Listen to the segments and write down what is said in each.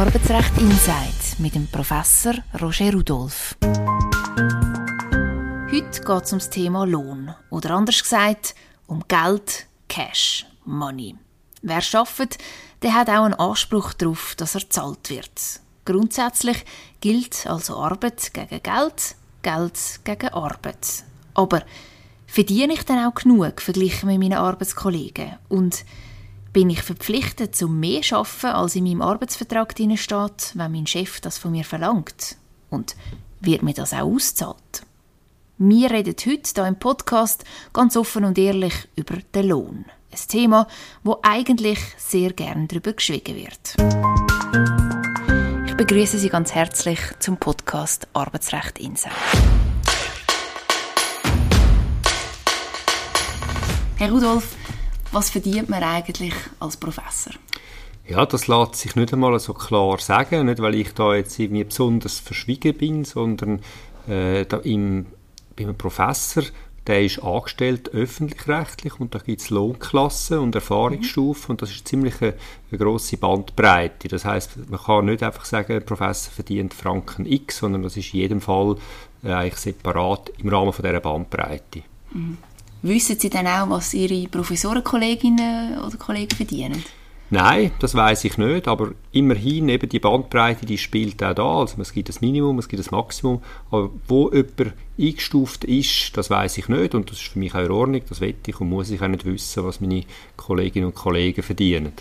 Arbeitsrecht Insight mit dem Professor Roger Rudolph. Heute geht es um das Thema Lohn oder anders gesagt um Geld, Cash, Money. Wer arbeitet, der hat auch einen Anspruch darauf, dass er zahlt wird. Grundsätzlich gilt also Arbeit gegen Geld, Geld gegen Arbeit. Aber verdiene ich dann auch genug verglichen mit meinen Arbeitskollegen? Und bin ich verpflichtet, zum mehr zu arbeiten, als in meinem Arbeitsvertrag steht, wenn mein Chef das von mir verlangt? Und wird mir das auch ausgezahlt? Wir reden heute hier im Podcast ganz offen und ehrlich über den Lohn. Ein Thema, wo eigentlich sehr gern darüber geschwiegen wird. Ich begrüße Sie ganz herzlich zum Podcast Arbeitsrecht Insight. Herr Rudolf, was verdient man eigentlich als Professor? Ja, das lässt sich nicht einmal so klar sagen, nicht weil ich da jetzt irgendwie besonders verschwiegen bin, sondern äh, da im beim Professor, der ist angestellt öffentlich-rechtlich und da gibt es Lohnklassen und Erfahrungsstufen mhm. und das ist ziemlich eine, eine grosse Bandbreite. Das heißt, man kann nicht einfach sagen, ein Professor verdient Franken X, sondern das ist in jedem Fall äh, eigentlich separat im Rahmen von dieser Bandbreite. Mhm. Wissen Sie dann auch, was Ihre Professorenkolleginnen oder Kollegen verdienen? Nein, das weiß ich nicht, aber immerhin eben die Bandbreite, die spielt auch da. Also es gibt das Minimum, es gibt das Maximum, aber wo jemand eingestuft ist, das weiß ich nicht und das ist für mich auch in Ordnung, das wette ich und muss ich auch nicht wissen, was meine Kolleginnen und Kollegen verdienen.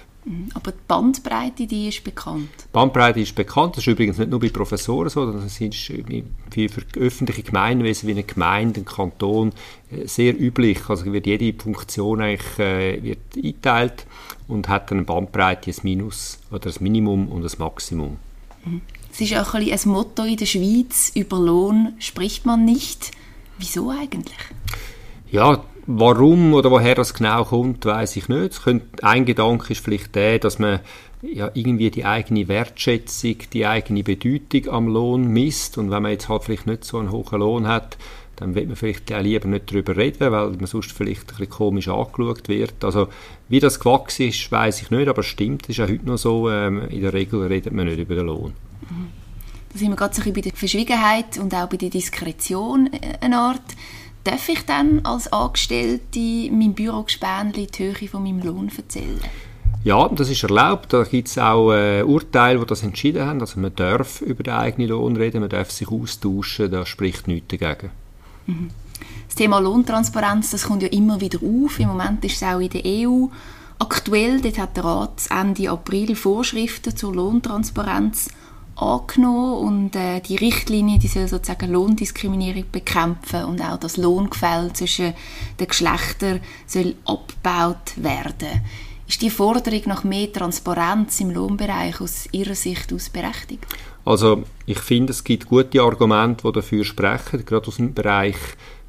Aber die Bandbreite, die ist bekannt? Die Bandbreite ist bekannt. Das ist übrigens nicht nur bei Professoren so, sondern es ist für, für öffentliche Gemeinwesen wie eine Gemeinde, ein Kanton äh, sehr üblich. Also wird jede Funktion eigentlich äh, wird eingeteilt und hat dann eine Bandbreite, ein Minus oder ein Minimum und ein Maximum. Mhm. Es ist auch ein, ein Motto in der Schweiz, über Lohn spricht man nicht. Wieso eigentlich? Ja, Warum oder woher das genau kommt, weiß ich nicht. Könnte, ein Gedanke ist vielleicht der, dass man ja, irgendwie die eigene Wertschätzung, die eigene Bedeutung am Lohn misst. Und wenn man jetzt halt vielleicht nicht so einen hohen Lohn hat, dann wird man vielleicht auch lieber nicht darüber reden, weil man sonst vielleicht ein bisschen komisch angeschaut wird. Also wie das gewachsen ist, weiß ich nicht, aber stimmt, ist ja heute noch so, ähm, in der Regel redet man nicht über den Lohn. Mhm. Da sind wir gerade so ein bisschen bei der Verschwiegenheit und auch bei der Diskretion äh, eine Art. Darf ich dann als Angestellte meinem Bürogespänli die Höhe von meinem Lohn erzählen? Ja, das ist erlaubt. Da gibt es auch äh, Urteile, die das entschieden haben. Also man darf über den eigenen Lohn reden, man darf sich austauschen, da spricht nichts dagegen. Mhm. Das Thema Lohntransparenz, das kommt ja immer wieder auf. Im Moment ist es auch in der EU aktuell. Dort hat der Rat Ende April Vorschriften zur Lohntransparenz angenommen und äh, die Richtlinie, die soll sozusagen Lohndiskriminierung bekämpfen und auch das Lohngefälle zwischen den Geschlechtern soll abgebaut werden. Ist die Forderung nach mehr Transparenz im Lohnbereich aus Ihrer Sicht aus berechtigt? Also ich finde, es gibt gute Argumente, die dafür sprechen, gerade aus dem Bereich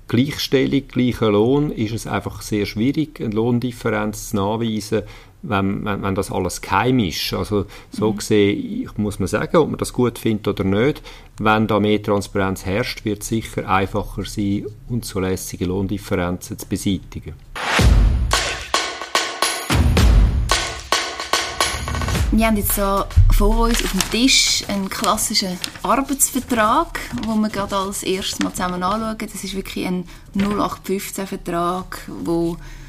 Gleichstellung, gleicher Lohn, ist es einfach sehr schwierig, eine Lohndifferenz zu nachweisen, wenn, wenn, wenn das alles geheim ist. Also so mhm. gesehen muss man sagen, ob man das gut findet oder nicht. Wenn da mehr Transparenz herrscht, wird es sicher einfacher sein, unzulässige Lohndifferenzen zu beseitigen. Wir haben jetzt so vor uns auf dem Tisch einen klassischen Arbeitsvertrag, wo wir gerade als erstes mal zusammen anschauen. Das ist wirklich ein 0815-Vertrag, wo äh,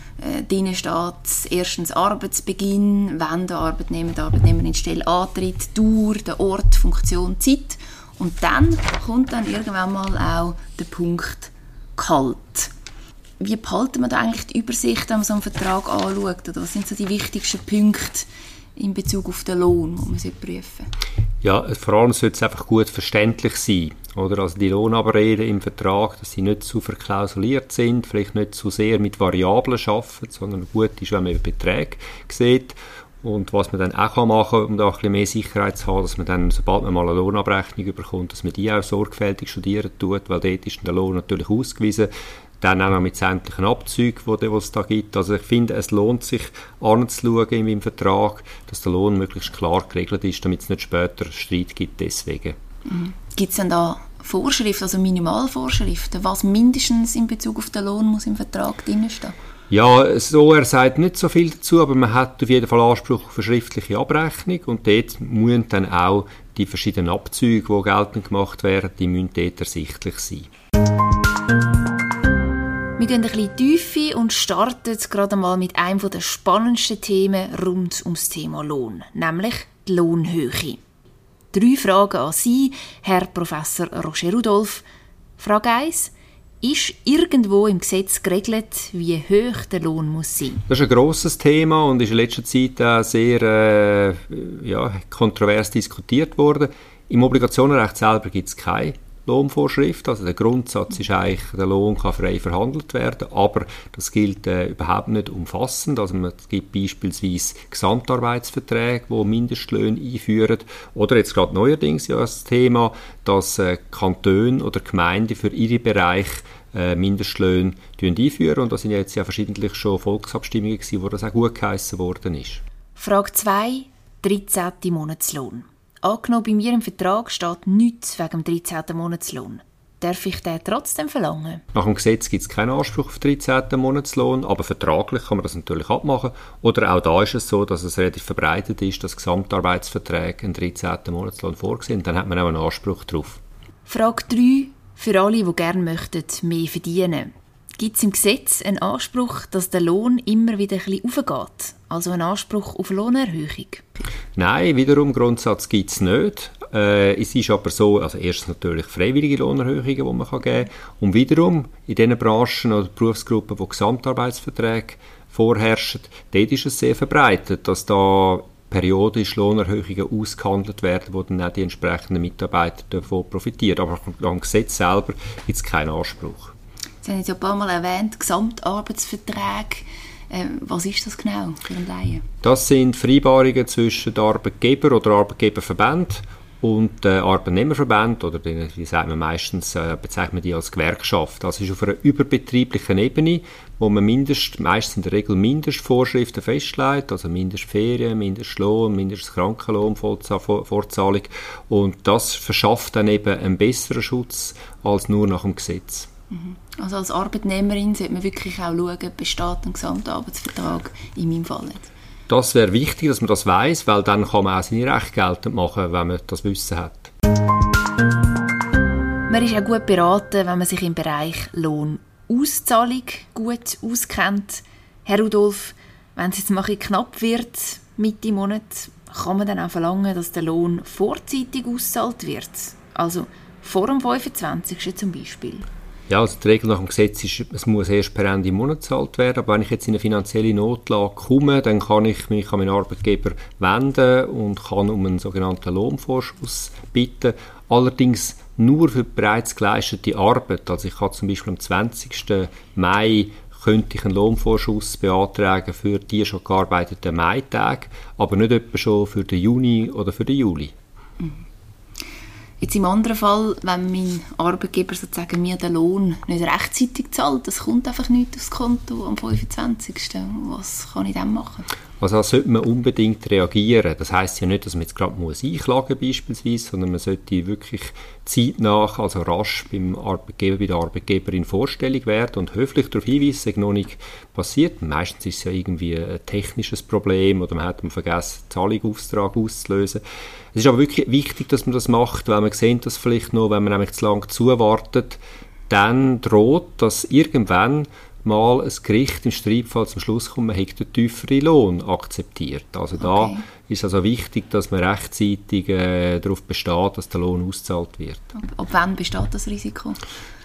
drin steht erstens Arbeitsbeginn, wann der Arbeitnehmer, der Arbeitnehmerin Stelle antritt, Dauer, der Ort, Funktion, Zeit. Und dann kommt dann irgendwann mal auch der Punkt Kalt. Wie behalten wir da eigentlich die Übersicht, wenn man so einen Vertrag anschaut? Oder was sind so die wichtigsten Punkte in Bezug auf den Lohn, den man prüfen Ja, vor allem sollte es einfach gut verständlich sein. Oder? Also die Lohnabreden im Vertrag, dass sie nicht zu verklausuliert sind, vielleicht nicht zu sehr mit Variablen arbeiten, sondern gut ist, wenn man Beträge sieht. Und was man dann auch machen kann, um da ein bisschen mehr Sicherheit zu haben, dass man dann, sobald man mal eine Lohnabrechnung bekommt, dass man die auch sorgfältig studieren tut, weil dort ist der Lohn natürlich ausgewiesen. Dann auch noch mit sämtlichen Abzügen, die es da gibt. Also ich finde, es lohnt sich anzuschauen im Vertrag, dass der Lohn möglichst klar geregelt ist, damit es nicht später Streit gibt deswegen. Mhm. Gibt es denn da Vorschriften, also Minimalvorschriften, was mindestens in Bezug auf den Lohn muss im Vertrag drinstehen? Ja, so, er sagt nicht so viel dazu, aber man hat auf jeden Fall Anspruch auf eine schriftliche Abrechnung und dort müssen dann auch die verschiedenen Abzüge, die geltend gemacht werden, die müssen dort ersichtlich sein. Wir gehen ein bisschen tiefer und starten gerade mal mit einem der spannendsten Themen rund ums Thema Lohn, nämlich die Lohnhöhe. Drei Fragen an Sie, Herr Professor Roger Rudolph. Frage 1. Ist irgendwo im Gesetz geregelt, wie hoch der Lohn muss sein? Das ist ein grosses Thema und ist in letzter Zeit auch sehr äh, ja, kontrovers diskutiert worden. Im Obligationenrecht selber gibt es keine Lohnvorschrift. Also der Grundsatz ist eigentlich, der Lohn kann frei verhandelt werden, aber das gilt äh, überhaupt nicht umfassend. Also es gibt beispielsweise Gesamtarbeitsverträge, die Mindestlöhne einführen. Oder jetzt gerade neuerdings ja das Thema, dass äh, Kantone oder Gemeinden für ihre Bereiche äh, Mindestlöhne einführen. Und da sind jetzt ja verschiedentlich schon Volksabstimmungen gewesen, wo das auch gut geheissen worden ist. Frage 2. 13. Monatslohn. Angenommen, bei mir im Vertrag steht nichts wegen dem 13. Monatslohn. Darf ich den trotzdem verlangen? Nach dem Gesetz gibt es keinen Anspruch auf 13. Monatslohn, aber vertraglich kann man das natürlich abmachen. Oder auch da ist es so, dass es relativ verbreitet ist, dass Gesamtarbeitsverträge einen 13. Monatslohn vorsehen. Dann hat man auch einen Anspruch darauf. Frage 3. Für alle, die gerne möchten, mehr verdienen. Gibt es im Gesetz einen Anspruch, dass der Lohn immer wieder ein bisschen aufgeht? Also einen Anspruch auf Lohnerhöhung? Nein, wiederum Grundsatz gibt es nicht. Äh, es ist aber so, also erstens natürlich freiwillige Lohnerhöhungen, die man kann geben kann. Und wiederum in den Branchen oder Berufsgruppen, wo Gesamtarbeitsverträge vorherrschen, dort ist es sehr verbreitet, dass da periodisch Lohnerhöhungen ausgehandelt werden, wo dann auch die entsprechenden Mitarbeiter davon profitieren. Aber am Gesetz selber gibt es keinen Anspruch. Sie haben jetzt ja ein paar Mal erwähnt, Gesamtarbeitsverträge. Ähm, was ist das genau für einen Laien? Das sind Vereinbarungen zwischen Arbeitgeber oder Arbeitgeberverband und äh, Arbeitnehmerverband oder den, wie sagt man meistens äh, bezeichnet man die als Gewerkschaft. Das ist auf einer überbetrieblichen Ebene, wo man mindest, meistens in der Regel Mindestvorschriften festlegt, also Mindestferien, Mindestlohn, Mindestkrankenlohn, Vorzahlung und das verschafft dann eben einen besseren Schutz als nur nach dem Gesetz. Mhm. Also als Arbeitnehmerin sollte man wirklich auch schauen, besteht ein Gesamtarbeitsvertrag in meinem Fall jetzt. Das wäre wichtig, dass man das weiß, weil dann kann man auch seine Rechte geltend machen, wenn man das Wissen hat. Man ist auch gut beraten, wenn man sich im Bereich Lohnauszahlung gut auskennt. Herr Rudolf, wenn es jetzt mal knapp wird, Mitte Monat, kann man dann auch verlangen, dass der Lohn vorzeitig auszahlt wird? Also vor dem 25. zum Beispiel. Ja, also die Regel nach dem Gesetz ist, es muss erst per Ende Monat gezahlt werden, aber wenn ich jetzt in eine finanzielle Notlage komme, dann kann ich mich an meinen Arbeitgeber wenden und kann um einen sogenannten Lohnvorschuss bitten. Allerdings nur für bereits geleistete Arbeit. Also ich kann zum Beispiel am 20. Mai könnte ich einen Lohnvorschuss beantragen für die schon gearbeiteten Maitage, aber nicht etwa schon für den Juni oder für den Juli. Mhm. Jetzt im anderen Fall, wenn mein Arbeitgeber sozusagen mir den Lohn nicht rechtzeitig zahlt, das kommt einfach nicht aufs Konto am 25. Was kann ich dann machen? Also da sollte man unbedingt reagieren. Das heißt ja nicht, dass man jetzt gerade muss einklagen beispielsweise, sondern man sollte wirklich zeitnah, also rasch beim Arbeitgeber, bei der Arbeitgeberin vorstellig werden und höflich darauf hinweisen, dass noch nicht passiert. Meistens ist es ja irgendwie ein technisches Problem oder man hat vergessen, Zahlungsauftrag auszulösen. Es ist aber wirklich wichtig, dass man das macht, weil man sieht das vielleicht noch, wenn man nämlich zu lange zuwartet, dann droht, dass irgendwann mal ein Gericht im Streitfall zum Schluss kommt, man hätte den tieferen Lohn akzeptiert. Also okay. da ist also wichtig, dass man rechtzeitig äh, darauf besteht, dass der Lohn ausgezahlt wird. Ab wann besteht das Risiko?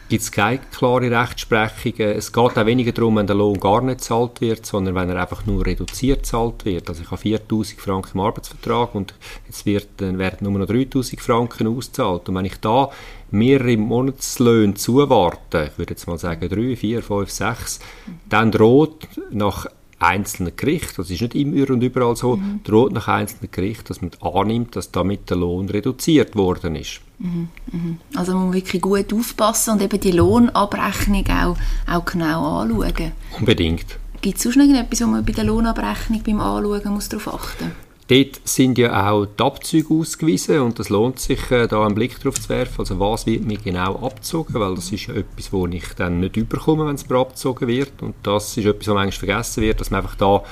Gibt es keine klare Rechtsprechung. Es geht auch weniger darum, wenn der Lohn gar nicht gezahlt wird, sondern wenn er einfach nur reduziert gezahlt wird. Also ich habe 4000 Franken im Arbeitsvertrag und jetzt wird, werden nur noch 3000 Franken ausgezahlt. Und wenn ich da mehrere Monatslöhne zuwarte, ich würde jetzt mal sagen 3, 4, 5, 6, dann droht nach einzelnen Gericht, das ist nicht immer und überall so, mhm. droht nach einzelnen Gericht, dass man annimmt, dass damit der Lohn reduziert worden ist. Mhm. Mhm. Also man muss wirklich gut aufpassen und eben die Lohnabrechnung auch, auch genau anschauen. Unbedingt. Gibt es sonst noch irgendetwas, wo man bei der Lohnabrechnung beim Anschauen muss darauf achten muss? Dort sind ja auch die Abzüge ausgewiesen und es lohnt sich, äh, da einen Blick drauf zu werfen. Also was wird mir genau abgezogen, weil das ist ja etwas, wo ich dann nicht überkomme, wenn es mir abgezogen wird. Und das ist etwas, was manchmal vergessen wird, dass man einfach da,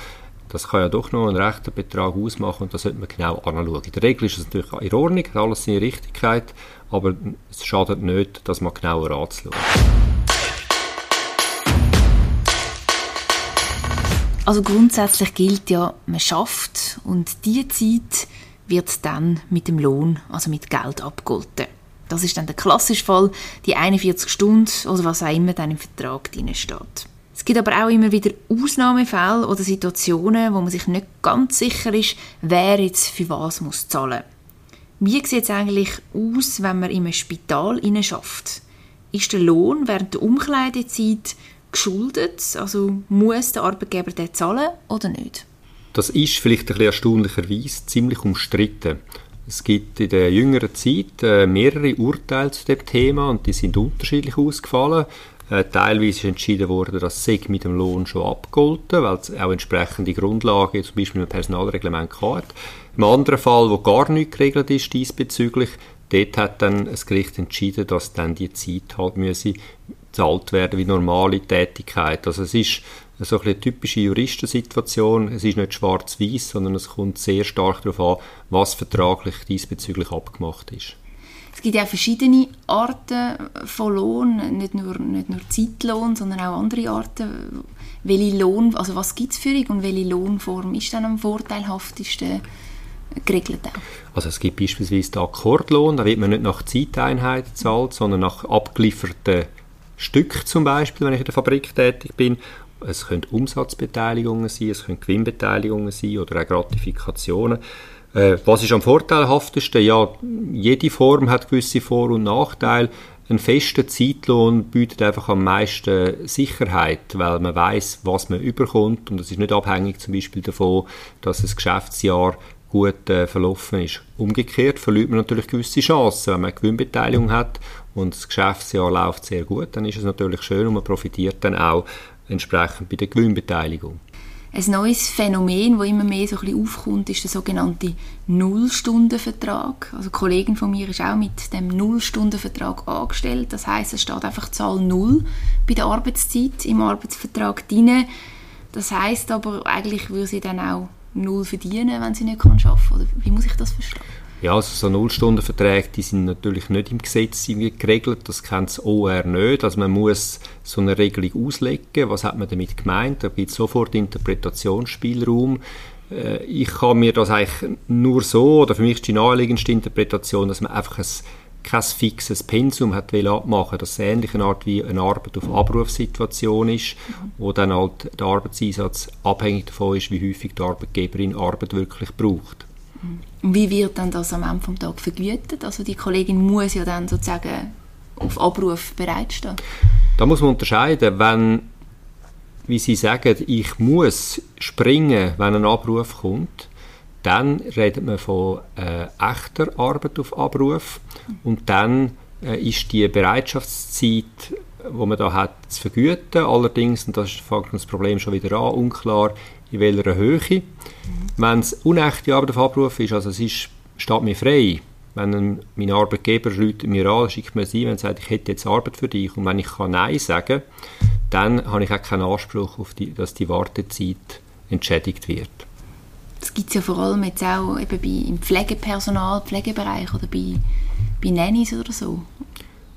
das kann ja doch noch einen rechten Betrag ausmachen und das sollte man genau anschauen. In der Regel ist es natürlich in Ordnung, hat alles seine Richtigkeit, aber es schadet nicht, das mal genauer anzuschauen. Also grundsätzlich gilt ja, man schafft und die Zeit wird dann mit dem Lohn, also mit Geld abgegolten. Das ist dann der klassische Fall, die 41 Stunden oder was auch immer dann im Vertrag drin steht. Es gibt aber auch immer wieder Ausnahmefälle oder Situationen, wo man sich nicht ganz sicher ist, wer jetzt für was muss zahlen. Wie sieht es eigentlich aus, wenn man einem Spital schafft? Ist der Lohn während der Umkleidezeit geschuldet? Also muss der Arbeitgeber den zahlen oder nicht? Das ist vielleicht ein bisschen erstaunlicherweise ziemlich umstritten. Es gibt in der jüngeren Zeit äh, mehrere Urteile zu dem Thema und die sind unterschiedlich ausgefallen. Äh, teilweise ist entschieden worden, dass SEG mit dem Lohn schon abgolten, weil es auch entsprechende Grundlagen, zum Beispiel im Personalreglement hat. Im anderen Fall, wo gar nicht geregelt ist diesbezüglich, dort hat dann das Gericht entschieden, dass dann die Zeit halt müsse bezahlt werden wie normale Tätigkeit. Also es ist so eine typische Juristensituation. Es ist nicht schwarz-weiß, sondern es kommt sehr stark darauf an, was vertraglich diesbezüglich abgemacht ist. Es gibt ja verschiedene Arten von Lohn, nicht nur, nicht nur Zeitlohn, sondern auch andere Arten. Welche Lohn, also was gibt es für dich und welche Lohnform ist dann am vorteilhaftesten geregelt? Auch? Also es gibt beispielsweise den Akkordlohn, da wird man nicht nach Zeiteinheit gezahlt, sondern nach abgelieferten Stück zum Beispiel, wenn ich in der Fabrik tätig bin. Es können Umsatzbeteiligungen sein, es können Gewinnbeteiligungen sein oder auch Gratifikationen. Äh, was ist am vorteilhaftesten? Ja, jede Form hat gewisse Vor- und Nachteile. Ein fester Zeitlohn bietet einfach am meisten Sicherheit, weil man weiß, was man überkommt und es ist nicht abhängig zum Beispiel davon, dass das Geschäftsjahr gut äh, verlaufen ist. Umgekehrt verliert man natürlich gewisse Chancen, wenn man eine Gewinnbeteiligung hat und das Geschäftsjahr läuft sehr gut, dann ist es natürlich schön und man profitiert dann auch entsprechend bei der Gewinnbeteiligung. Ein neues Phänomen, das immer mehr so ein bisschen aufkommt, ist der sogenannte Nullstundenvertrag. Also eine Kollegin von mir ist auch mit dem Nullstundenvertrag angestellt. Das heißt, es steht einfach Zahl Null bei der Arbeitszeit im Arbeitsvertrag drin. Das heißt aber, eigentlich würde sie dann auch Null verdienen, wenn sie nicht arbeiten kann. Wie muss ich das verstehen? Ja, also so Nullstundenverträge, die sind natürlich nicht im Gesetz geregelt, das kennt das OR nicht. Also man muss so eine Regelung auslegen, was hat man damit gemeint, da gibt es sofort Interpretationsspielraum. Äh, ich kann mir das eigentlich nur so, oder für mich ist die naheliegendste Interpretation, dass man einfach ein kein fixes Pensum hat abmachen, dass es ähnlich eine Art wie eine Arbeit auf Abrufsituation ist, wo dann halt der Arbeitseinsatz abhängig davon ist, wie häufig die Arbeitgeberin Arbeit wirklich braucht. Wie wird dann das am Ende des Tages vergütet? Also die Kollegin muss ja dann sozusagen auf Abruf bereitstehen. Da muss man unterscheiden, wenn, wie Sie sagen, ich muss springen, wenn ein Abruf kommt, dann redet man von äh, echter Arbeit auf Abruf und dann äh, ist die Bereitschaftszeit, wo man da hat, zu vergüten. Allerdings, und das fängt das Problem schon wieder an, unklar, in welcher Höhe. Mhm. Wenn es unechte Arbeit auf Abruf ist, also es ist, steht mir frei, wenn ein, mein Arbeitgeber ruft mir an, schickt mir sie, wenn er sagt, ich hätte jetzt Arbeit für dich und wenn ich kann Nein sagen dann habe ich auch keinen Anspruch, auf die, dass die Wartezeit entschädigt wird. Das gibt es ja vor allem jetzt auch eben bei, im Pflegepersonal, Pflegebereich oder bei, bei Nannies oder so.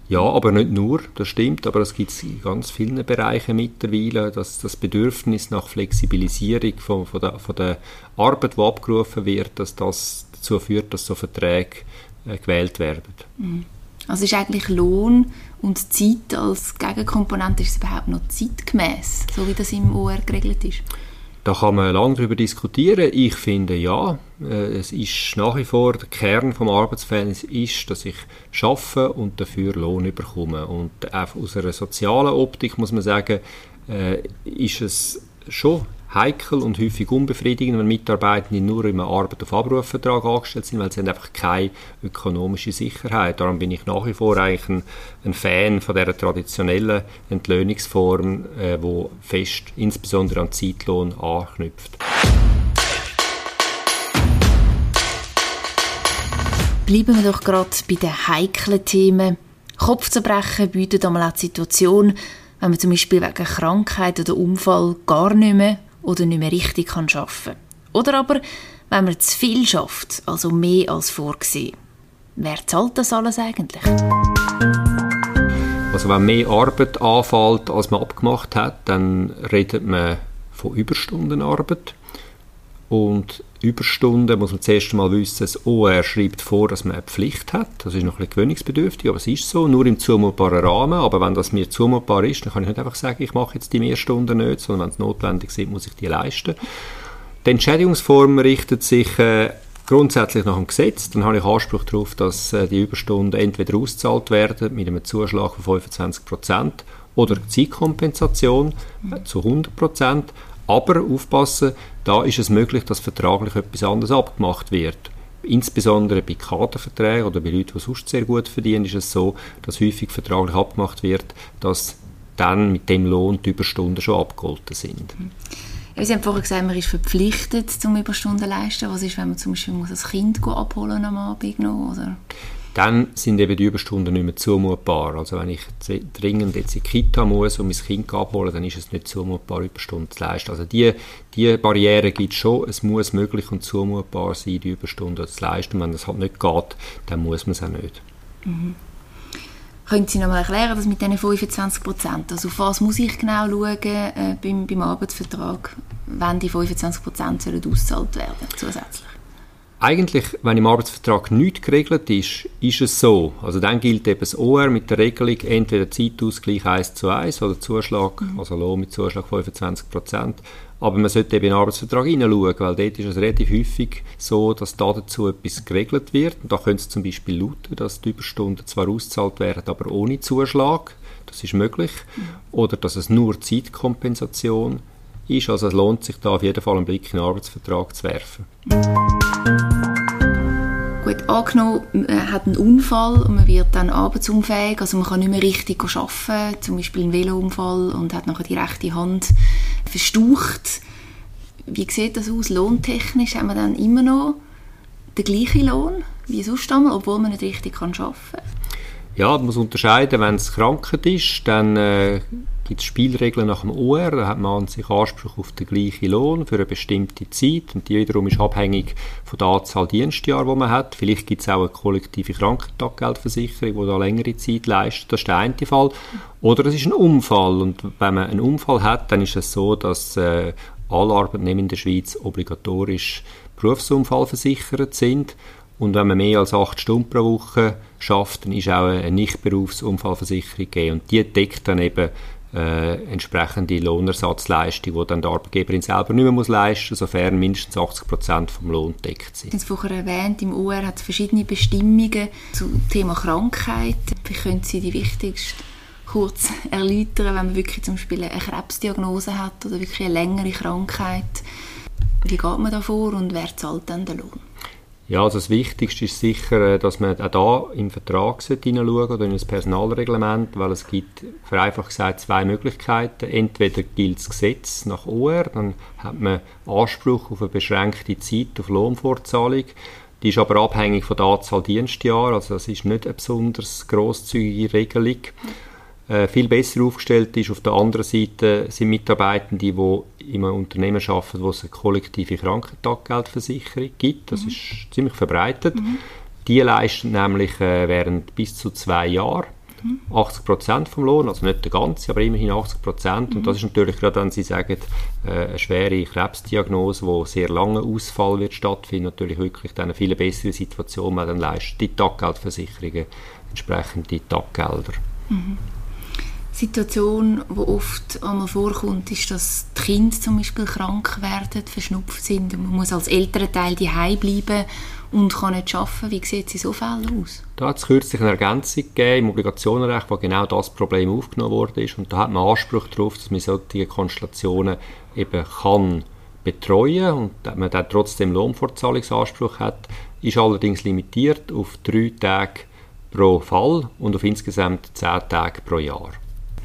Ja, aber nicht nur, das stimmt, aber es gibt in ganz vielen Bereichen mittlerweile, dass das Bedürfnis nach Flexibilisierung von, von, der, von der Arbeit, die abgerufen wird, dass das dazu führt, dass so Verträge äh, gewählt werden. Mhm. Also ist eigentlich Lohn und Zeit als Gegenkomponente ist es überhaupt noch zeitgemäß, so wie das im OR geregelt ist? Da kann man lange darüber diskutieren. Ich finde ja, äh, es ist nach wie vor der Kern vom Arbeitsverhältnis ist, dass ich schaffe und dafür Lohn bekomme. Und auch aus einer sozialen Optik muss man sagen, äh, ist es schon heikel und häufig unbefriedigend, wenn Mitarbeitende nur im Arbeit auf Abrufvertrag angestellt sind, weil sie haben einfach keine ökonomische Sicherheit. Darum bin ich nach wie vor eigentlich ein, ein Fan von der traditionellen Entlöhnungsform, äh, wo fest insbesondere an Zeitlohn anknüpft. Bleiben wir doch gerade bei den heiklen Themen. Kopfzerbrechen bietet einmal auch die Situation, wenn man zum Beispiel wegen Krankheit oder Unfall gar nicht mehr oder nicht mehr richtig kann arbeiten kann. Oder aber, wenn man zu viel schafft, also mehr als vorgesehen. Wer zahlt das alles eigentlich? Also wenn mehr Arbeit anfällt, als man abgemacht hat, dann redet man von Überstundenarbeit. Und Überstunden muss man zuerst einmal wissen, das OR schreibt vor, dass man eine Pflicht hat. Das ist noch ein gewöhnungsbedürftig, aber es ist so, nur im zumutbaren Rahmen. Aber wenn das mir zumutbar ist, dann kann ich nicht einfach sagen, ich mache jetzt die Mehrstunden nicht, sondern wenn es notwendig ist, muss ich die leisten. Die Entschädigungsform richtet sich äh, grundsätzlich nach dem Gesetz. Dann habe ich Anspruch darauf, dass äh, die Überstunden entweder ausgezahlt werden mit einem Zuschlag von 25 Prozent oder Zeitkompensation äh, zu 100 Prozent. Aber aufpassen, da ist es möglich, dass vertraglich etwas anderes abgemacht wird. Insbesondere bei Kaderverträgen oder bei Leuten, die sonst sehr gut verdienen, ist es so, dass häufig vertraglich abgemacht wird, dass dann mit dem Lohn die Überstunden schon abgeholten sind. Ja, Sie haben vorhin gesagt, man ist verpflichtet zum Überstunden zu leisten. Was ist, wenn man zum Beispiel muss ein Kind abholen am Abend noch, oder? Dann sind eben die Überstunden nicht mehr zumutbar. Also wenn ich dringend jetzt in die Kita muss und mein Kind abholen, dann ist es nicht zumutbar, Überstunden zu leisten. Also die, die Barriere gibt es schon. Es muss möglich und zumutbar sein, die Überstunden zu leisten. Wenn das halt nicht geht, dann muss man es auch nicht. Mhm. Können Sie noch mal erklären, dass mit diesen 25 Prozent, also auf was muss ich genau schauen äh, beim, beim Arbeitsvertrag, wenn die 25 Prozent ausgezahlt werden zusätzlich? Eigentlich, wenn im Arbeitsvertrag nichts geregelt ist, ist es so. Also dann gilt eben das OR mit der Regelung entweder Zeitausgleich 1 zu 1 oder Zuschlag, mhm. also Lohn mit Zuschlag 25 Prozent. Aber man sollte eben in den Arbeitsvertrag hineinschauen, weil dort ist es relativ häufig so, dass da dazu etwas geregelt wird. Und da könnte es zum Beispiel lauten, dass die Überstunden zwar ausgezahlt werden, aber ohne Zuschlag. Das ist möglich. Mhm. Oder dass es nur Zeitkompensation ist. Also es lohnt sich da auf jeden Fall einen Blick in den Arbeitsvertrag zu werfen. Gut, angenommen, man hat einen Unfall und man wird dann arbeitsunfähig, also man kann nicht mehr richtig arbeiten, zum Beispiel einen Velounfall und hat nachher die rechte Hand verstaucht. Wie sieht das aus, lohntechnisch? Haben wir dann immer noch den gleichen Lohn wie sonst einmal, obwohl man nicht richtig arbeiten kann? Ja, man muss unterscheiden, wenn es Krankheit ist, dann äh, gibt es Spielregeln nach dem OR, da hat man an sich Anspruch auf den gleichen Lohn für eine bestimmte Zeit und die wiederum ist abhängig von der Anzahl Dienstjahre, die man hat. Vielleicht gibt es auch eine kollektive Krankentaggeldversicherung, die da längere Zeit leistet, das ist der eine Fall. Oder es ist ein Unfall und wenn man einen Unfall hat, dann ist es so, dass äh, alle Arbeitnehmer in der Schweiz obligatorisch berufsunfallversichert sind und wenn man mehr als acht Stunden pro Woche schafft, dann ist auch eine Nicht-Berufsunfallversicherung gegeben. Und die deckt dann eben äh, entsprechende Lohnersatzleistung, die dann der Arbeitgeberin selber nicht mehr muss leisten muss, sofern mindestens 80 Prozent vom Lohn deckt sind. Sie vorher erwähnt, im UR hat es verschiedene Bestimmungen zum Thema Krankheit. Wie können Sie die wichtigsten kurz erläutern, wenn man wirklich zum Beispiel eine Krebsdiagnose hat oder wirklich eine längere Krankheit? Wie geht man da vor und wer zahlt dann den Lohn? Ja, also das Wichtigste ist sicher, äh, dass man auch da im Vertrag hineinschauen oder in das Personalreglement, weil es gibt, vereinfacht gesagt, zwei Möglichkeiten. Entweder gilt das Gesetz nach OR, dann hat man Anspruch auf eine beschränkte Zeit auf Lohnfortzahlung. Die ist aber abhängig von der Anzahl Dienstjahre, also das ist nicht eine besonders grosszügige Regelung. Äh, viel besser aufgestellt ist auf der anderen Seite sind Mitarbeitende, die in einem Unternehmen arbeiten, wo es eine kollektive Krankentaggeldversicherung gibt. Das mhm. ist ziemlich verbreitet. Mhm. Die leisten nämlich äh, während bis zu zwei Jahren 80 mhm. Prozent vom Lohn, also nicht der ganze, aber immerhin 80 Prozent. Und mhm. das ist natürlich gerade, wenn Sie sagen, äh, eine schwere Krebsdiagnose, wo sehr lange Ausfall wird stattfinden, natürlich wirklich dann eine viel bessere Situation, weil dann leistet die Taggeldversicherungen entsprechend die Taggelder. Mhm. Situation, die oft einmal vorkommt, ist, dass die Kinder zum Beispiel krank werden, verschnupft sind und man muss als älterer Teil daheim bleiben und kann nicht arbeiten. Wie sieht es in so Fällen aus? Da hat es kürzlich eine Ergänzung gegeben im Obligationenrecht, wo genau das Problem aufgenommen worden und da hat man Anspruch darauf, dass man solche Konstellationen eben kann betreuen und dass man dann trotzdem Lohnfortzahlungsanspruch hat, ist allerdings limitiert auf drei Tage pro Fall und auf insgesamt zehn Tage pro Jahr.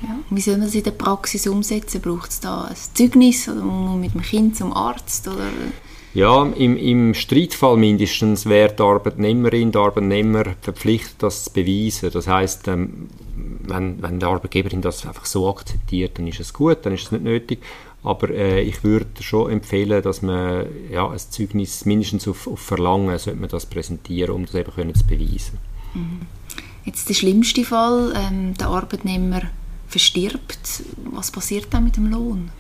Ja. Wie soll man das in der Praxis umsetzen? Braucht es da ein Zeugnis oder muss man mit dem Kind zum Arzt? Oder? Ja, im, im Streitfall mindestens wäre die Arbeitnehmerin, der Arbeitnehmer verpflichtet, das zu beweisen. Das heißt, ähm, wenn, wenn die Arbeitgeberin das einfach so akzeptiert, dann ist es gut, dann ist es nicht nötig. Aber äh, ich würde schon empfehlen, dass man ja, ein Zeugnis mindestens auf, auf Verlangen sollte man das präsentieren, um das eben können zu beweisen. Mhm. Jetzt der schlimmste Fall, ähm, der Arbeitnehmer verstirbt. Was passiert dann mit dem Lohn?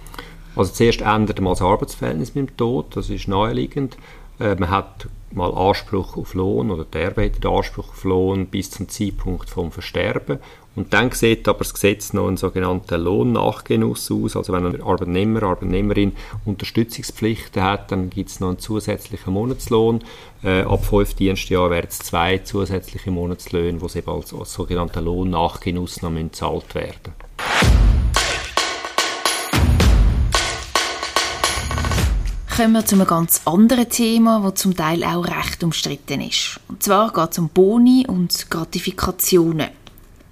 Also zuerst ändert man das Arbeitsverhältnis mit dem Tod, das ist naheliegend. Äh, man hat mal Anspruch auf Lohn oder der Erbe hat Anspruch auf Lohn bis zum Zeitpunkt vom Versterben. Und dann sieht aber das Gesetz noch einen sogenannten Lohnnachgenuss aus. Also wenn ein Arbeitnehmer, Arbeitnehmerin Unterstützungspflichten hat, dann gibt es noch einen zusätzlichen Monatslohn. Äh, ab fünf Dienstjahren werden es zwei zusätzliche Monatslöhne, die eben als, als sogenannter Lohnnachgenuss noch gezahlt werden Kommen wir zu einem ganz anderen Thema, das zum Teil auch recht umstritten ist. Und zwar geht es um Boni und Gratifikationen.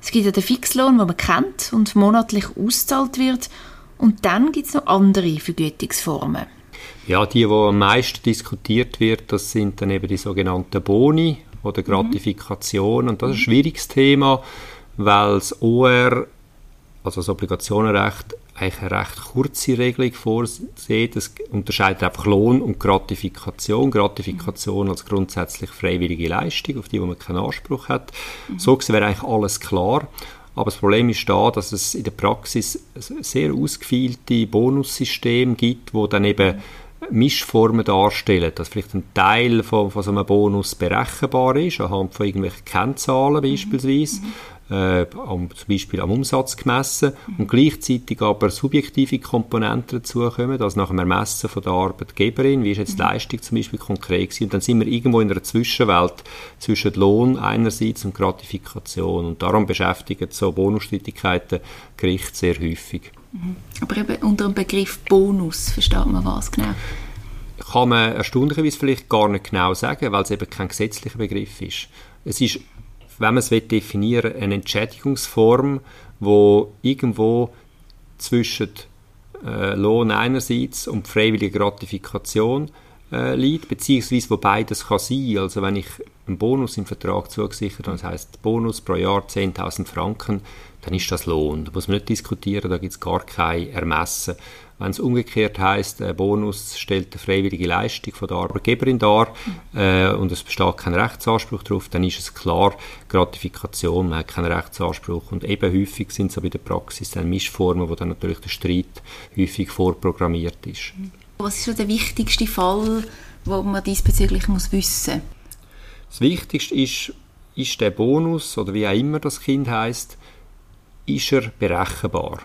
Es gibt ja den Fixlohn, den man kennt und monatlich ausgezahlt wird. Und dann gibt es noch andere Vergütungsformen. Ja, die, die am meisten diskutiert wird, das sind dann eben die sogenannten Boni oder Gratifikationen. Mhm. Und das ist ein schwieriges Thema, weil das OR, also das Obligationenrecht, eigentlich eine recht kurze Regelung vorsieht. Es unterscheidet einfach Lohn und Gratifikation. Gratifikation als grundsätzlich freiwillige Leistung, auf die man keinen Anspruch hat. Mhm. So wäre eigentlich alles klar. Aber das Problem ist da, dass es in der Praxis sehr ausgefeilte Bonussysteme gibt, wo dann eben Mischformen darstellen, dass vielleicht ein Teil von, von so einem Bonus berechenbar ist, anhand von irgendwelchen Kennzahlen beispielsweise. Mhm äh, am, zum Beispiel am Umsatz gemessen und gleichzeitig aber subjektive Komponenten dazukommen, also nach dem Ermessen von der Arbeitgeberin, wie ist jetzt die Leistung zum Beispiel konkret gewesen. Und dann sind wir irgendwo in einer Zwischenwelt zwischen Lohn einerseits und Gratifikation und darum beschäftigen so Bonusstreitigkeiten Gericht sehr häufig. Mhm. Aber eben unter dem Begriff Bonus versteht man was genau? Kann man erstaunlicherweise vielleicht gar nicht genau sagen, weil es eben kein gesetzlicher Begriff ist. Es ist wenn man es definieren will, eine Entschädigungsform, wo irgendwo zwischen äh, Lohn einerseits und freiwilliger Gratifikation äh, liegt, beziehungsweise wo beides kann sein. Also wenn ich einen Bonus im Vertrag zugesichert habe, das heißt Bonus pro Jahr 10.000 Franken, dann ist das Lohn. Da muss man nicht diskutieren, da gibt es gar kein Ermessen. Wenn es umgekehrt heißt, ein Bonus stellt eine freiwillige Leistung von der Arbeitgeberin dar äh, und es besteht kein Rechtsanspruch darauf, dann ist es klar, Gratifikation, man hat keinen Rechtsanspruch und eben häufig sind es bei der Praxis dann Mischformen, wo dann natürlich der Streit häufig vorprogrammiert ist. Was ist so der wichtigste Fall, wo man diesbezüglich muss wissen? Das Wichtigste ist, ist der Bonus oder wie auch immer das Kind heißt, ist er berechenbar?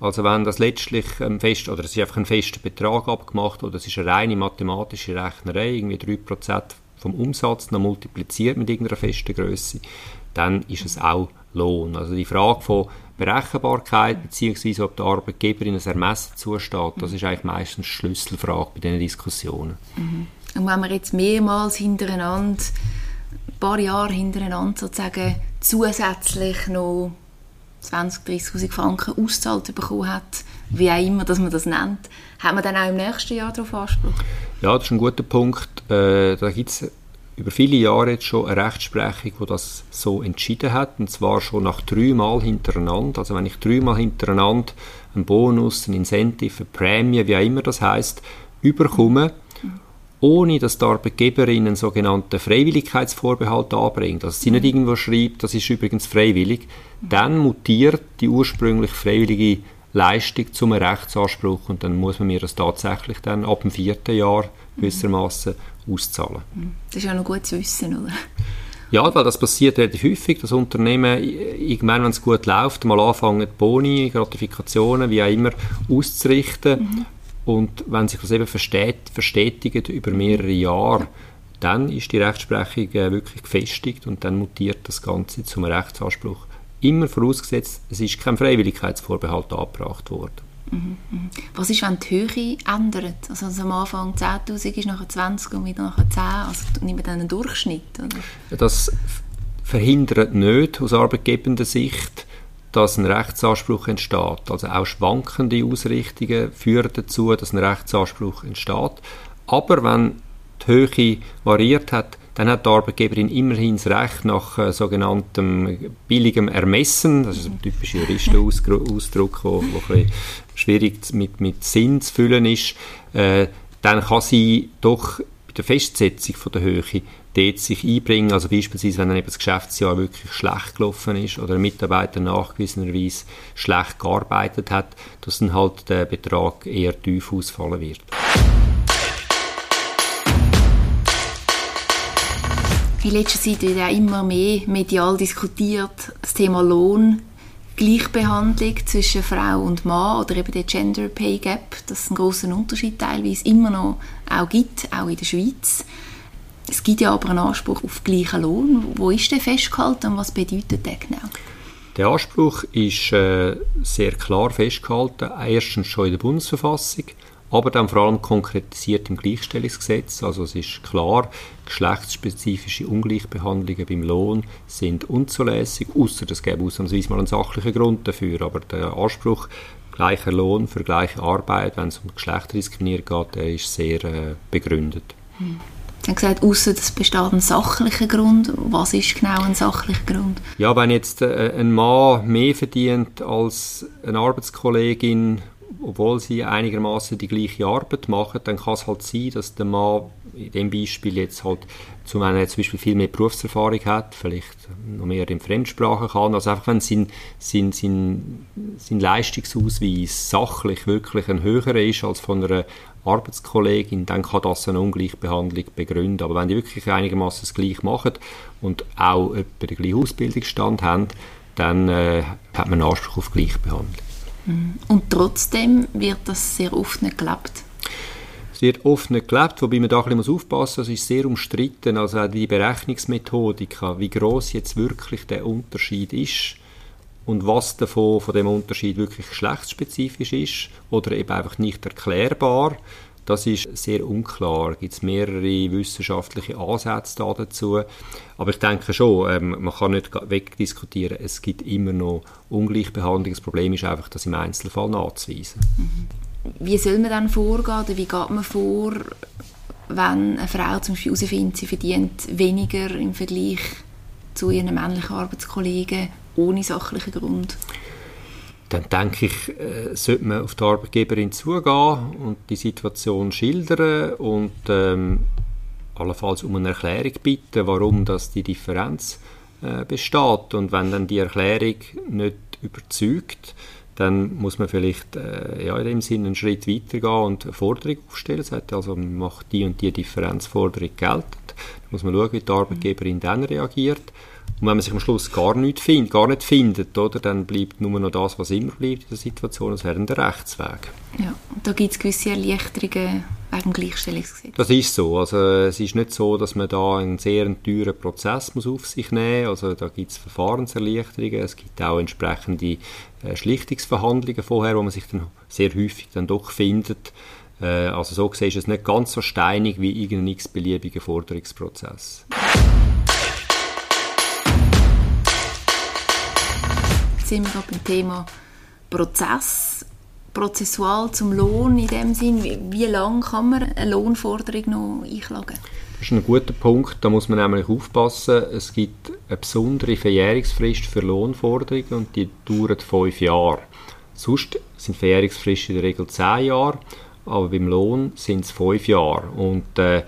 Also wenn das letztlich ein fest, oder es ist einfach ein fester Betrag abgemacht oder es ist eine reine mathematische Rechnerei, irgendwie 3% vom Umsatz noch multipliziert mit irgendeiner festen Größe, dann ist es auch Lohn. Also die Frage von Berechenbarkeit beziehungsweise ob der Arbeitgeberin ein Ermessen zusteht, das ist eigentlich meistens die Schlüsselfrage bei diesen Diskussionen. Mhm. Und wenn wir jetzt mehrmals hintereinander, ein paar Jahre hintereinander sozusagen zusätzlich noch 20.000, 30'000 Franken ausgezahlt bekommen hat, wie auch immer dass man das nennt, hat man dann auch im nächsten Jahr darauf Anspruch? Ja, das ist ein guter Punkt. Äh, da gibt es über viele Jahre jetzt schon eine Rechtsprechung, die das so entschieden hat, und zwar schon nach dreimal hintereinander. Also wenn ich dreimal hintereinander einen Bonus, einen Incentive, eine Prämie, wie auch immer das heißt, überkomme, ohne dass die Arbeitgeberin einen sogenannten Freiwilligkeitsvorbehalt anbringt, also sie nicht irgendwo schreibt, das ist übrigens freiwillig, dann mutiert die ursprünglich freiwillige Leistung zum Rechtsanspruch und dann muss man mir das tatsächlich dann ab dem vierten Jahr gewissermaßen auszahlen. Das ist ja noch gut zu wissen, oder? Ja, weil das passiert relativ häufig, dass Unternehmen irgendwann, wenn es gut läuft, mal anfangen, Boni, Gratifikationen, wie auch immer, auszurichten. Mhm. Und wenn sich das eben verstetigt über mehrere Jahre, dann ist die Rechtsprechung äh, wirklich gefestigt und dann mutiert das Ganze zum Rechtsanspruch. Immer vorausgesetzt, es ist kein Freiwilligkeitsvorbehalt angebracht worden. Mhm, mhm. Was ist, wenn die Höhe ändert? Also, also am Anfang 10'000 ist, nachher 20 und wieder nachher 10. Also nimmt dann einen Durchschnitt? Oder? Das verhindert nicht aus arbeitgebender Sicht, dass ein Rechtsanspruch entsteht. Also auch schwankende Ausrichtungen führen dazu, dass ein Rechtsanspruch entsteht. Aber wenn die Höhe variiert hat, dann hat die Arbeitgeberin immerhin das Recht nach äh, sogenanntem billigem Ermessen, das ist ein typischer Juristenausdruck, der ein bisschen schwierig mit, mit Sinn zu füllen ist, äh, dann kann sie doch bei der Festsetzung von der Höhe dort sich einbringen, also beispielsweise, wenn dann eben das Geschäftsjahr wirklich schlecht gelaufen ist oder ein Mitarbeiter nachgewiesenerweise schlecht gearbeitet hat, dass dann halt der Betrag eher tief ausfallen wird. In letzter Zeit wird auch immer mehr medial diskutiert das Thema Lohn, Gleichbehandlung zwischen Frau und Mann oder eben der Gender Pay Gap, dass es einen großen Unterschied teilweise immer noch auch gibt, auch in der Schweiz. Es gibt ja aber einen Anspruch auf gleichen Lohn. Wo ist der festgehalten und was bedeutet der genau? Der Anspruch ist äh, sehr klar festgehalten, erstens schon in der Bundesverfassung, aber dann vor allem konkretisiert im Gleichstellungsgesetz. Also es ist klar, geschlechtsspezifische Ungleichbehandlungen beim Lohn sind unzulässig, außer es gäbe ausnahmsweise mal einen sachlichen Grund dafür. Aber der Anspruch gleicher Lohn für gleiche Arbeit, wenn es um Geschlechterdiskriminierung geht, der ist sehr äh, begründet. Hm. Sie haben gesagt, außer es besteht ein sachlicher Grund. Was ist genau ein sachlicher Grund? Ja, wenn jetzt äh, ein Mann mehr verdient als eine Arbeitskollegin, obwohl sie einigermaßen die gleiche Arbeit machen, dann kann es halt sein, dass der Mann in dem Beispiel jetzt halt zum einen zum Beispiel viel mehr Berufserfahrung hat, vielleicht noch mehr in Fremdsprachen kann, also einfach wenn sein, sein, sein, sein Leistungsausweis sachlich wirklich ein höherer ist als von einer Arbeitskollegin, dann kann das eine Ungleichbehandlung begründen. Aber wenn die wirklich einigermaßen das Gleiche machen und auch etwa den gleichen Ausbildungsstand haben, dann äh, hat man einen Anspruch auf Gleichbehandlung. Mhm. Und trotzdem wird das sehr oft nicht gelebt. Es wird oft nicht gelebt, wobei man da ein bisschen aufpassen muss. Es ist sehr umstritten, also auch die Berechnungsmethodik, wie groß jetzt wirklich der Unterschied ist und was davon von dem Unterschied wirklich geschlechtsspezifisch ist oder eben einfach nicht erklärbar. Das ist sehr unklar. Es gibt mehrere wissenschaftliche Ansätze dazu. Aber ich denke schon, ähm, man kann nicht wegdiskutieren, es gibt immer noch Ungleichbehandlung. Das Problem ist einfach, das im Einzelfall nachzuweisen. Mhm. Wie soll man dann vorgehen oder wie geht man vor, wenn eine Frau zum Beispiel herausfindet, sie verdient weniger im Vergleich zu ihren männlichen Arbeitskollegen ohne sachlichen Grund? dann denke ich, äh, sollte man auf die Arbeitgeberin zugehen und die Situation schildern und ähm, allenfalls um eine Erklärung bitten, warum das die Differenz äh, besteht. Und wenn dann die Erklärung nicht überzeugt, dann muss man vielleicht äh, ja, in dem Sinne einen Schritt weiter gehen und eine Forderung aufstellen. Sagt, also man macht die und die Differenzforderung geltend. Dann muss man schauen, wie die Arbeitgeberin dann reagiert. Und wenn man sich am Schluss gar nicht findet, gar nicht findet, oder, dann bleibt nur noch das, was immer bleibt in der Situation, das wäre der Rechtsweg. Ja, und da gibt es gewisse Erleichterungen wegen dem Gleichstellungsgesetz. Das ist so. Also, es ist nicht so, dass man da einen sehr teuren Prozess muss auf sich nehmen muss. Also, da gibt es Verfahrenserleichterungen, es gibt auch entsprechende äh, Schlichtungsverhandlungen vorher, wo man sich dann sehr häufig dann doch findet. Äh, also so gesehen ist es nicht ganz so steinig wie irgendein x-beliebiger Forderungsprozess. sind wir beim Thema Prozess, prozessual zum Lohn in dem Sinn. Wie, wie lange kann man eine Lohnforderung noch einklagen? Das ist ein guter Punkt, da muss man nämlich aufpassen. Es gibt eine besondere Verjährungsfrist für Lohnforderungen und die dauert fünf Jahre. Sonst sind Verjährungsfristen in der Regel zehn Jahre, aber beim Lohn sind es fünf Jahre. Und äh,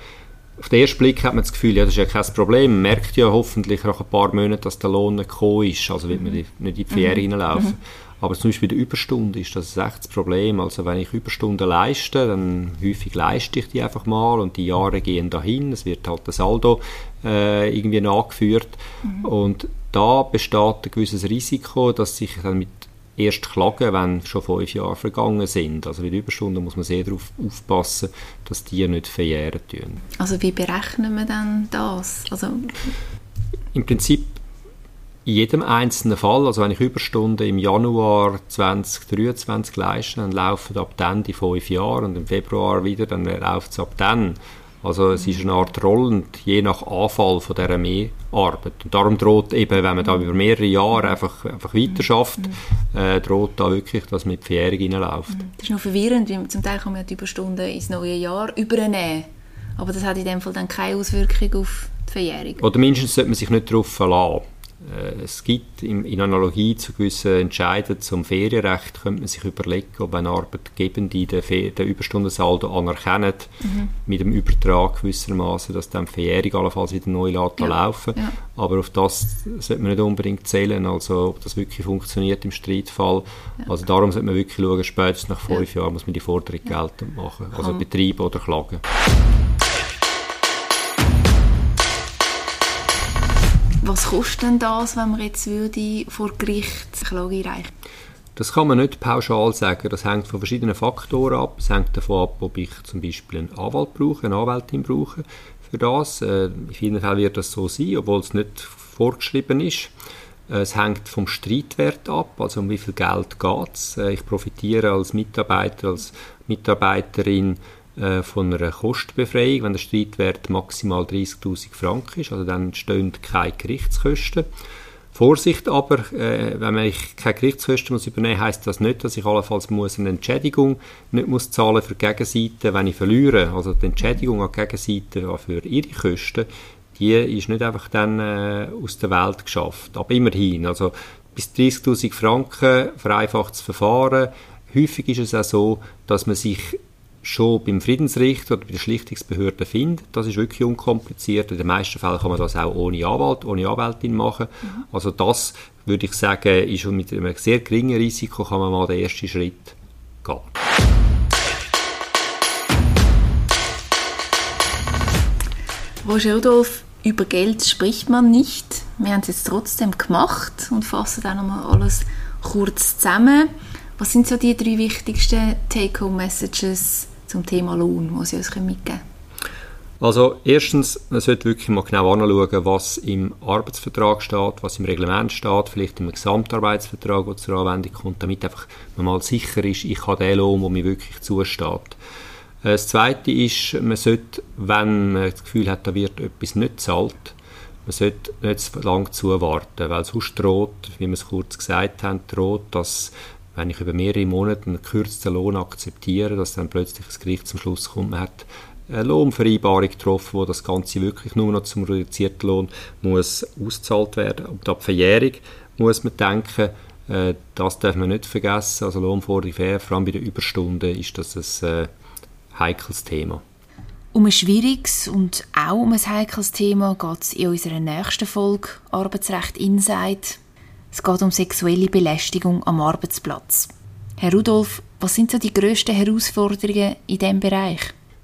auf den ersten Blick hat man das Gefühl, ja, das ist ja kein Problem. Man merkt ja hoffentlich nach ein paar Monaten, dass der Lohn nicht gekommen ist. Also wird man nicht in die Ferien mhm. reinlaufen. Mhm. Aber zum Beispiel bei der Überstunde ist das echt das Problem. Also wenn ich Überstunden leiste, dann häufig leiste ich die einfach mal und die Jahre gehen dahin. Es wird halt das Saldo äh, irgendwie nachgeführt. Mhm. Und da besteht ein gewisses Risiko, dass sich dann mit erst klagen, wenn schon fünf Jahre vergangen sind. Also bei den Überstunden muss man sehr darauf aufpassen, dass die nicht verjähren tun. Also wie berechnen wir dann das? Also Im Prinzip in jedem einzelnen Fall, also wenn ich Überstunden im Januar 2023 leiste, dann laufen ab dann die fünf Jahre und im Februar wieder, dann läuft es ab dann. Also es ist eine Art rollend, je nach Anfall von dieser Mehrarbeit. Und darum droht eben, wenn man da über mehrere Jahre einfach, einfach weiter schafft, äh, droht da wirklich, dass man in die Verjährung reinläuft. Das ist noch verwirrend, weil zum Teil kann man die Überstunden ins neue Jahr übernehmen. Aber das hat in dem Fall dann keine Auswirkung auf die Verjährung. Oder mindestens sollte man sich nicht darauf verlassen. Äh, es gibt in, Analogie zu gewissen Entscheiden zum Ferienrecht, könnte man sich überlegen, ob ein Arbeitgebende den, den Überstundensaldo anerkennt, mhm. mit dem Übertrag gewissermaßen, dass dann die Verjährung allenfalls wieder neu ja. laufen ja. Aber auf das sollte man nicht unbedingt zählen, also ob das wirklich funktioniert im Streitfall. Ja. Also darum sollte man wirklich schauen, spätestens nach fünf Jahren muss man die Forderung geltend machen, also betreiben oder klagen. Was kostet denn das, wenn man jetzt würde vor Gericht Klage einreichen das kann man nicht pauschal sagen. Das hängt von verschiedenen Faktoren ab. Es hängt davon ab, ob ich zum Beispiel einen Anwalt brauche, eine Anwältin brauche für das. Äh, in vielen Fällen wird das so sein, obwohl es nicht vorgeschrieben ist. Äh, es hängt vom Streitwert ab, also um wie viel Geld geht es. Äh, ich profitiere als Mitarbeiter, als Mitarbeiterin äh, von einer Kostenbefreiung, wenn der Streitwert maximal 30'000 Franken ist, also dann stehen keine Gerichtskosten. Vorsicht aber, äh, wenn ich keine Gerichtskosten muss übernehmen muss, heisst das nicht, dass ich allenfalls muss eine Entschädigung nicht muss zahlen für die Gegenseite, wenn ich verliere. Also die Entschädigung an die Gegenseite für ihre Kosten, die ist nicht einfach dann äh, aus der Welt geschafft. Aber immerhin, also bis 30'000 Franken vereinfachtes Verfahren. Häufig ist es auch so, dass man sich schon beim Friedensrichter oder bei der Schlichtungsbehörde findet. Das ist wirklich unkompliziert. In den meisten Fällen kann man das auch ohne Anwalt, ohne Anwältin machen. Mhm. Also das würde ich sagen, ist schon mit einem sehr geringen Risiko kann man mal den ersten Schritt gehen. Roger Rudolf, über Geld spricht man nicht. Wir haben es jetzt trotzdem gemacht und fassen dann nochmal alles kurz zusammen. Was sind so die drei wichtigsten Take-Home-Messages zum Thema Lohn, die Sie uns mitgeben können? Also erstens, man sollte wirklich mal genau anschauen, was im Arbeitsvertrag steht, was im Reglement steht, vielleicht im Gesamtarbeitsvertrag, der zur Anwendung kommt, damit einfach man mal sicher ist, ich habe den Lohn, der mir wirklich zusteht. Das Zweite ist, man sollte, wenn man das Gefühl hat, da wird etwas nicht zahlt, man sollte nicht zu lange zuwarten, weil sonst droht, wie wir es kurz gesagt haben, droht, dass wenn ich über mehrere Monate einen gekürzten Lohn akzeptiere, dass dann plötzlich das Gericht zum Schluss kommt, man hat eine Lohnvereinbarung getroffen, wo das Ganze wirklich nur noch zum reduzierten Lohn muss ausgezahlt werden. Und ab Verjährung muss man denken, äh, das darf man nicht vergessen. Also Lohnforderung fair, vor allem bei den Überstunden ist das ein äh, heikles Thema. Um ein schwieriges und auch um ein heikles Thema geht es in unserer nächsten Folge Arbeitsrecht Insight. Es geht um sexuelle Belästigung am Arbeitsplatz. Herr Rudolf, was sind so die grössten Herausforderungen in diesem Bereich?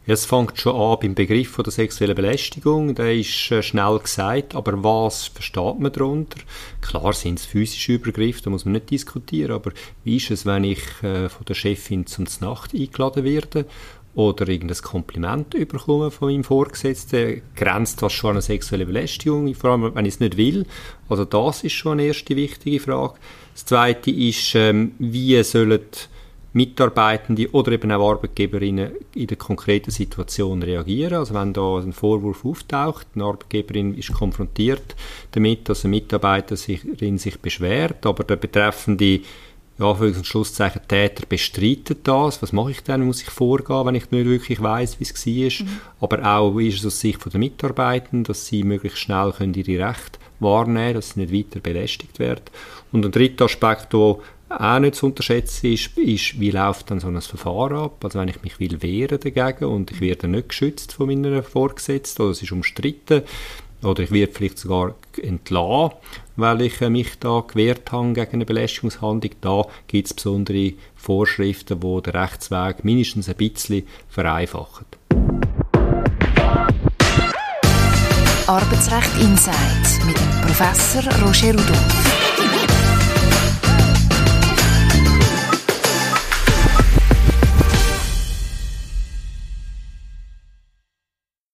Es fängt schon an beim Begriff der sexuellen Belästigung. Der ist äh, schnell gesagt, aber was versteht man darunter? Klar sind es physische Übergriffe, da muss man nicht diskutieren, aber wie ist es, wenn ich äh, von der Chefin zum Nacht eingeladen werde oder irgendein Kompliment überkommen von meinem Vorgesetzten, grenzt das schon an eine sexuelle Belästigung, vor allem wenn ich es nicht will. Also das ist schon eine erste wichtige Frage. Das zweite ist, ähm, wie sollen Mitarbeitende oder eben auch Arbeitgeberinnen in der konkreten Situation reagieren. Also wenn da ein Vorwurf auftaucht, eine Arbeitgeberin ist konfrontiert damit, dass ein Mitarbeiter sich, sich beschwert, aber der betreffende ja, für und Schlusszeichen Täter bestreitet das. Was mache ich dann? Muss ich vorgehen, wenn ich nicht wirklich weiß, wie es war? Mhm. Aber auch, wie ist es aus Sicht der Mitarbeitenden, dass sie möglichst schnell können ihre Rechte wahrnehmen können, dass sie nicht weiter belästigt werden. Und ein dritter Aspekt, der auch nicht zu unterschätzen ist, ist, wie läuft dann so ein Verfahren ab? Also wenn ich mich will wehren dagegen und ich werde nicht geschützt von meiner Vorgesetzten oder es ist umstritten, oder ich werde vielleicht sogar entlassen, weil ich äh, mich da gewehrt habe gegen eine Belästigungshandlung. Da gibt es besondere Vorschriften, die den Rechtsweg mindestens ein bisschen vereinfachen. Arbeitsrecht Insight mit Professor Roger Rudolph.